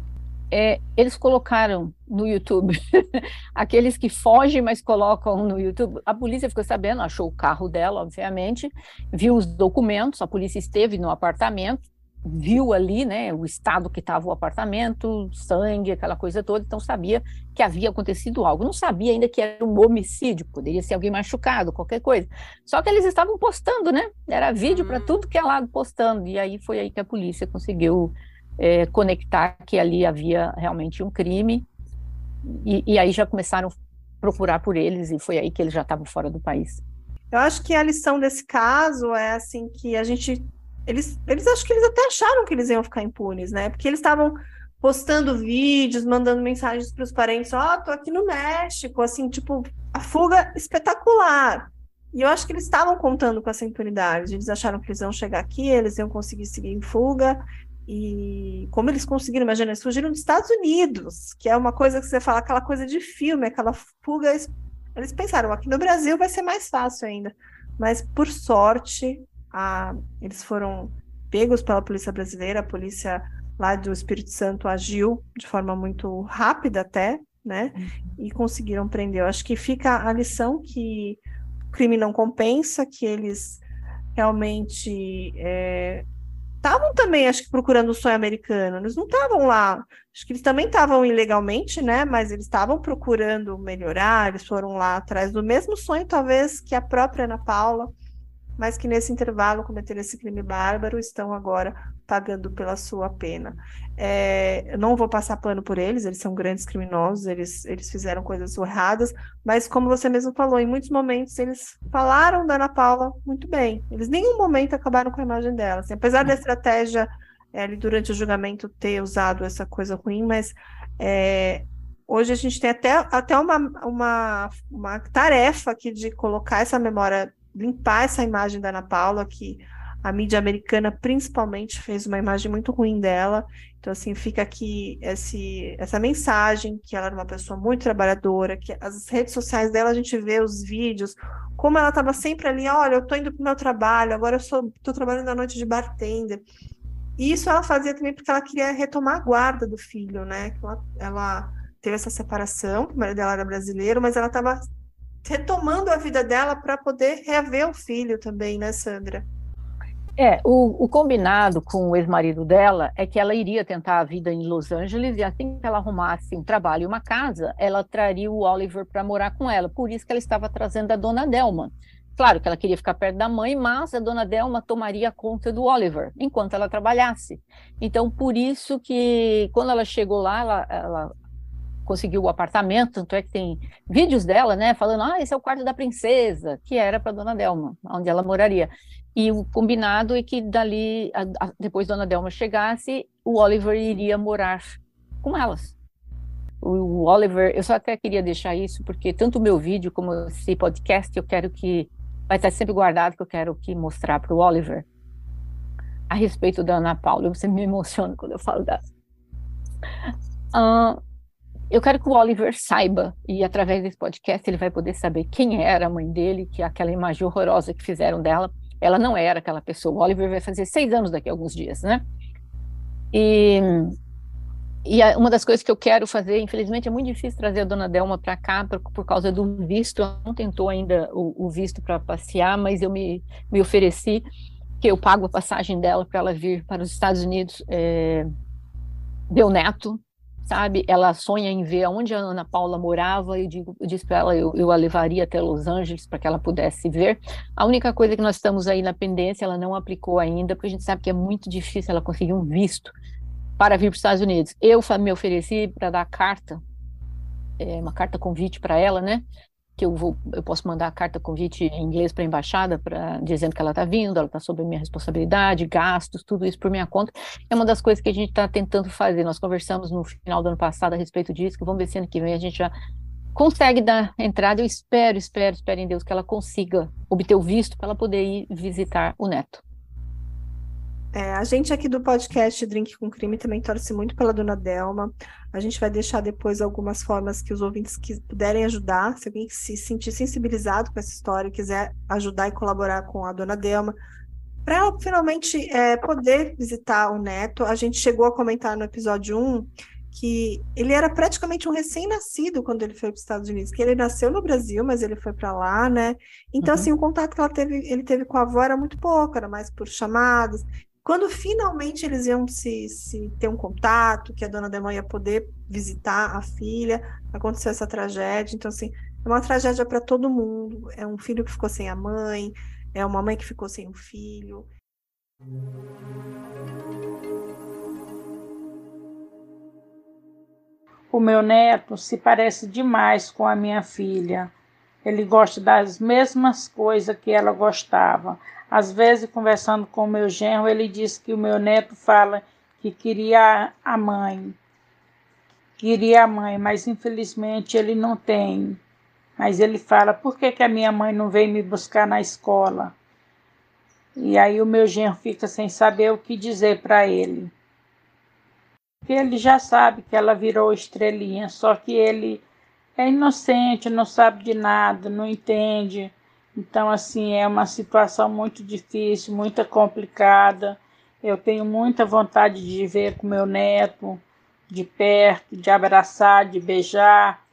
É, eles colocaram no YouTube, aqueles que fogem, mas colocam no YouTube. A polícia ficou sabendo, achou o carro dela, obviamente, viu os documentos, a polícia esteve no apartamento, viu ali, né, o estado que estava o apartamento, sangue, aquela coisa toda, então sabia que havia acontecido algo. Não sabia ainda que era um homicídio, poderia ser alguém machucado, qualquer coisa. Só que eles estavam postando, né? Era vídeo para hum. tudo que é lado postando. E aí foi aí que a polícia conseguiu é, conectar que ali havia realmente um crime. E, e aí já começaram a procurar por eles e foi aí que eles já estavam fora do país. Eu acho que a lição desse caso é assim que a gente eles, eles acho que eles até acharam que eles iam ficar impunes, né? Porque eles estavam postando vídeos, mandando mensagens para os parentes, ó, oh, tô aqui no México, assim, tipo, a fuga espetacular. E eu acho que eles estavam contando com essa impunidade. Eles acharam que eles iam chegar aqui, eles iam conseguir seguir em fuga. E como eles conseguiram, imagina, eles fugiram dos Estados Unidos, que é uma coisa que você fala, aquela coisa de filme, aquela fuga. Eles pensaram, aqui no Brasil vai ser mais fácil ainda. Mas, por sorte, a, eles foram pegos pela polícia brasileira, a polícia lá do Espírito Santo agiu de forma muito rápida até, né? Uhum. E conseguiram prender. Eu acho que fica a lição que o crime não compensa, que eles realmente estavam é, também, acho que, procurando o sonho americano. Eles não estavam lá. Acho que eles também estavam ilegalmente, né? Mas eles estavam procurando melhorar, eles foram lá atrás do mesmo sonho, talvez, que a própria Ana Paula mas que nesse intervalo cometeram esse crime bárbaro estão agora pagando pela sua pena. É, não vou passar pano por eles, eles são grandes criminosos, eles, eles fizeram coisas erradas, mas como você mesmo falou, em muitos momentos eles falaram da Ana Paula muito bem. Eles em nenhum momento acabaram com a imagem dela. Assim, apesar da estratégia é, durante o julgamento ter usado essa coisa ruim, mas é, hoje a gente tem até, até uma, uma, uma tarefa aqui de colocar essa memória limpar essa imagem da Ana Paula, que a mídia americana principalmente fez uma imagem muito ruim dela. Então, assim, fica aqui esse, essa mensagem que ela era uma pessoa muito trabalhadora, que as redes sociais dela a gente vê os vídeos, como ela estava sempre ali, olha, eu estou indo para o meu trabalho, agora eu estou trabalhando à noite de bartender. E isso ela fazia também porque ela queria retomar a guarda do filho, né? Ela, ela teve essa separação, o marido dela era brasileiro, mas ela estava retomando a vida dela para poder reaver o filho também, né, Sandra? É, o, o, combinado com o ex-marido dela é que ela iria tentar a vida em Los Angeles e assim que ela arrumasse um trabalho e uma casa, ela traria o Oliver para morar com ela. Por isso que ela estava trazendo a dona Delma. Claro que ela queria ficar perto da mãe, mas a dona Delma tomaria conta do Oliver enquanto ela trabalhasse. Então, por isso que quando ela chegou lá, ela, ela conseguiu o apartamento, tanto é que tem vídeos dela, né, falando, ah, esse é o quarto da princesa, que era para Dona Delma, onde ela moraria. E o combinado é que dali, a, a, depois Dona Delma chegasse, o Oliver iria morar com elas. O, o Oliver, eu só até queria deixar isso, porque tanto o meu vídeo como esse podcast, eu quero que, vai estar sempre guardado, que eu quero que mostrar para o Oliver, a respeito da Ana Paula, você me emociona quando eu falo dela. Uh, eu quero que o Oliver saiba, e através desse podcast ele vai poder saber quem era a mãe dele, que aquela imagem horrorosa que fizeram dela, ela não era aquela pessoa. O Oliver vai fazer seis anos daqui a alguns dias, né? E, e uma das coisas que eu quero fazer, infelizmente é muito difícil trazer a dona Delma para cá por, por, causa do visto. Ela não tentou ainda o, o visto para passear, mas eu me, me ofereci que eu pago a passagem dela para ela vir para os Estados Unidos. É, deu neto, sabe? Ela sonha em ver onde a Ana Paula morava. Eu digo, eu disse para ela, eu, eu a levaria até Los Angeles para que ela pudesse ver. A única coisa que nós estamos aí na pendência, ela não aplicou ainda, porque a gente sabe que é muito difícil ela conseguir um visto para vir para os Estados Unidos. Eu me ofereci para dar carta, é, uma carta convite para ela, né? Que eu vou, eu posso mandar a carta convite em inglês para a embaixada, para dizendo que ela está vindo, ela está sob minha responsabilidade, gastos, tudo isso por minha conta. É uma das coisas que a gente está tentando fazer. Nós conversamos no final do ano passado a respeito disso, que vamos ver se ano que vem a gente já consegue dar entrada. Eu espero, espero, espero em Deus que ela consiga obter o visto para ela poder ir visitar o neto. É, a gente aqui do podcast Drink com Crime também torce muito pela dona Delma. A gente vai deixar depois algumas formas que os ouvintes que puderem ajudar. Se alguém se sentir sensibilizado com essa história e quiser ajudar e colaborar com a dona Delma, para ela finalmente é, poder visitar o neto. A gente chegou a comentar no episódio 1 que ele era praticamente um recém-nascido quando ele foi para os Estados Unidos, que ele nasceu no Brasil, mas ele foi para lá, né? Então, uhum. assim, o contato que ela teve, ele teve com a avó era muito pouco, era mais por chamadas. Quando finalmente eles iam se, se ter um contato, que a dona Demã ia poder visitar a filha, aconteceu essa tragédia. Então, assim, é uma tragédia para todo mundo. É um filho que ficou sem a mãe, é uma mãe que ficou sem o um filho. O meu neto se parece demais com a minha filha. Ele gosta das mesmas coisas que ela gostava. Às vezes, conversando com meu genro, ele diz que o meu neto fala que queria a mãe. Queria a mãe, mas infelizmente ele não tem. Mas ele fala: por que, que a minha mãe não veio me buscar na escola? E aí o meu genro fica sem saber o que dizer para ele. Porque ele já sabe que ela virou estrelinha, só que ele é inocente, não sabe de nada, não entende. Então, assim, é uma situação muito difícil, muito complicada. Eu tenho muita vontade de ver com meu neto de perto, de abraçar, de beijar.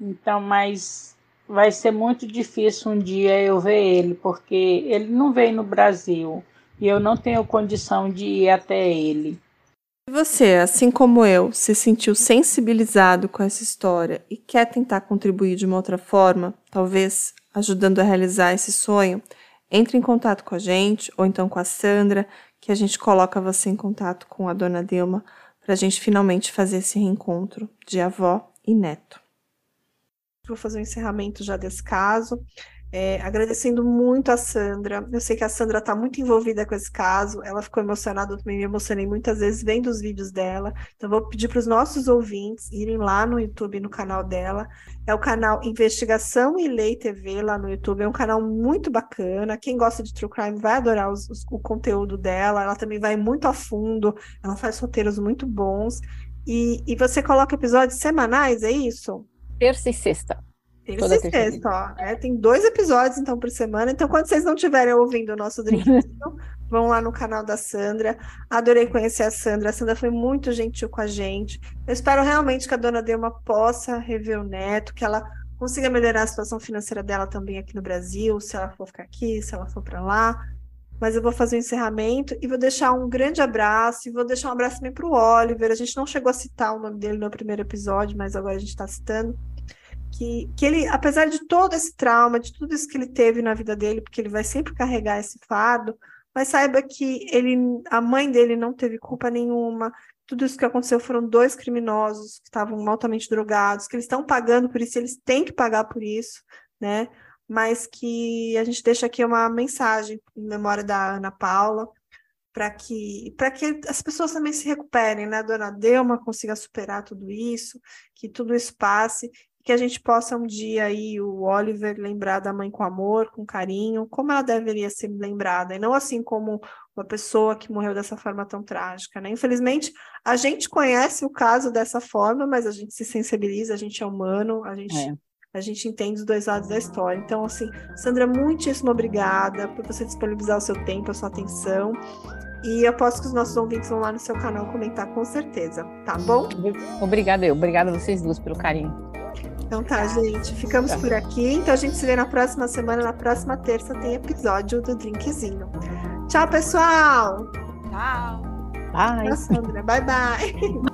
Então, mas vai ser muito difícil um dia eu ver ele, porque ele não veio no Brasil e eu não tenho condição de ir até ele. Você, assim como eu, se sentiu sensibilizado com essa história e quer tentar contribuir de uma outra forma, talvez ajudando a realizar esse sonho, entre em contato com a gente ou então com a Sandra, que a gente coloca você em contato com a dona Dilma para a gente finalmente fazer esse reencontro de avó e neto. Vou fazer o um encerramento já desse caso. É, agradecendo muito a Sandra. Eu sei que a Sandra está muito envolvida com esse caso. Ela ficou emocionada, eu também me emocionei muitas vezes vendo os vídeos dela. Então, vou pedir para os nossos ouvintes irem lá no YouTube, no canal dela. É o canal Investigação e Lei TV lá no YouTube. É um canal muito bacana. Quem gosta de True Crime vai adorar os, os, o conteúdo dela. Ela também vai muito a fundo. Ela faz roteiros muito bons. E, e você coloca episódios semanais, é isso? Terça e sexta. Terça e sexta, ó. É, tem dois episódios, então, por semana. Então, quando vocês não estiverem ouvindo o nosso drink, vão lá no canal da Sandra. Adorei conhecer a Sandra. A Sandra foi muito gentil com a gente. Eu espero realmente que a dona Delma possa rever o neto, que ela consiga melhorar a situação financeira dela também aqui no Brasil, se ela for ficar aqui, se ela for para lá. Mas eu vou fazer o um encerramento e vou deixar um grande abraço e vou deixar um abraço também para o Oliver. A gente não chegou a citar o nome dele no primeiro episódio, mas agora a gente está citando que, que ele, apesar de todo esse trauma, de tudo isso que ele teve na vida dele, porque ele vai sempre carregar esse fardo, mas saiba que ele, a mãe dele não teve culpa nenhuma. Tudo isso que aconteceu foram dois criminosos que estavam altamente drogados, que eles estão pagando por isso, eles têm que pagar por isso, né? Mas que a gente deixa aqui uma mensagem em memória da Ana Paula, para que para que as pessoas também se recuperem, né? A dona Delma consiga superar tudo isso, que tudo isso passe que a gente possa um dia aí, o Oliver, lembrar da mãe com amor, com carinho, como ela deveria ser lembrada, e não assim como uma pessoa que morreu dessa forma tão trágica, né? Infelizmente, a gente conhece o caso dessa forma, mas a gente se sensibiliza, a gente é humano, a gente. É. A gente entende os dois lados da história. Então, assim, Sandra, muitíssimo obrigada por você disponibilizar o seu tempo, a sua atenção. E eu aposto que os nossos ouvintes vão lá no seu canal comentar com certeza, tá bom? Obrigada, eu. Obrigada a vocês duas pelo carinho. Então tá, gente. Ficamos por aqui. Então a gente se vê na próxima semana. Na próxima terça tem episódio do Drinkzinho. Tchau, pessoal! Tchau! Bye! Tchau, Sandra. Bye, bye!